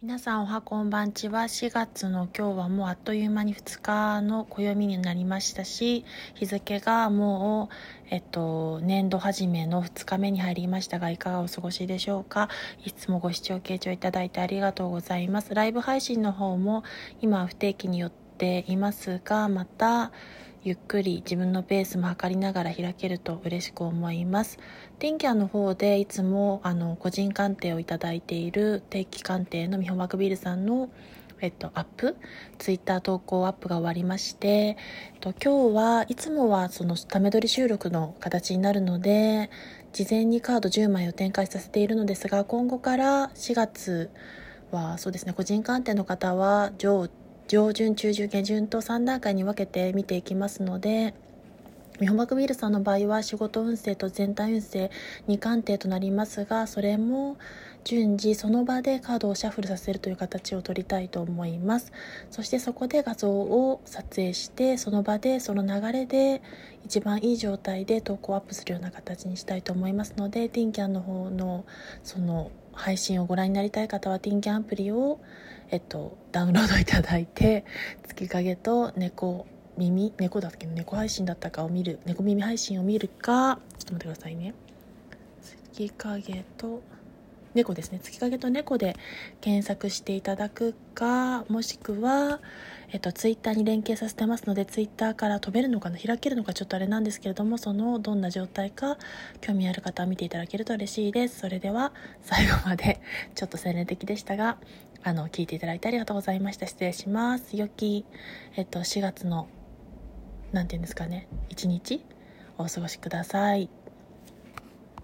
皆さんおはこんばんちは。4月の今日はもうあっという間に2日の暦になりましたし日付がもう、えっと、年度始めの2日目に入りましたがいかがお過ごしでしょうか？いつもご視聴傾聴いただいてありがとうございます。ライブ配信の方も今不定期によっていますがまたゆっくり自分のペースも測りながら開けると嬉しく思います。天気の方でいつもあの個人鑑定をいただいている定期鑑定の美穂マクビルさんのえっと、アップツイッター投稿アップが終わりまして、えっと、今日はいつもはそのため撮り収録の形になるので事前にカード10枚を展開させているのですが今後から4月はそうですね個人鑑定の方は上上旬中旬下旬と3段階に分けて見ていきますのでミホマクビールさんの場合は仕事運勢と全体運勢2鑑定となりますがそれも順次その場でカードをシャッフルさせるという形を取りたいと思います。そしてそこで画像を撮影してその場でその流れで一番いい状態で投稿アップするような形にしたいと思いますのでティンキャンの方のその配信をご覧になりたい方は t キャンアプリを、えっと、ダウンロードいただいて月影と猫耳猫だっけ？猫配信だったかを見る猫耳配信を見るかちょっと待ってくださいね。月影と猫ですね。月影と猫で検索していただくかもしくは、えっと、ツイッターに連携させてますのでツイッターから飛べるのかな開けるのかちょっとあれなんですけれどもそのどんな状態か興味ある方は見ていただけると嬉しいです。それでは最後までちょっと洗練的でしたがあの聞いていただいてありがとうございました。失礼します。良き、えっと、4月の何て言うんですかね一日お過ごしください。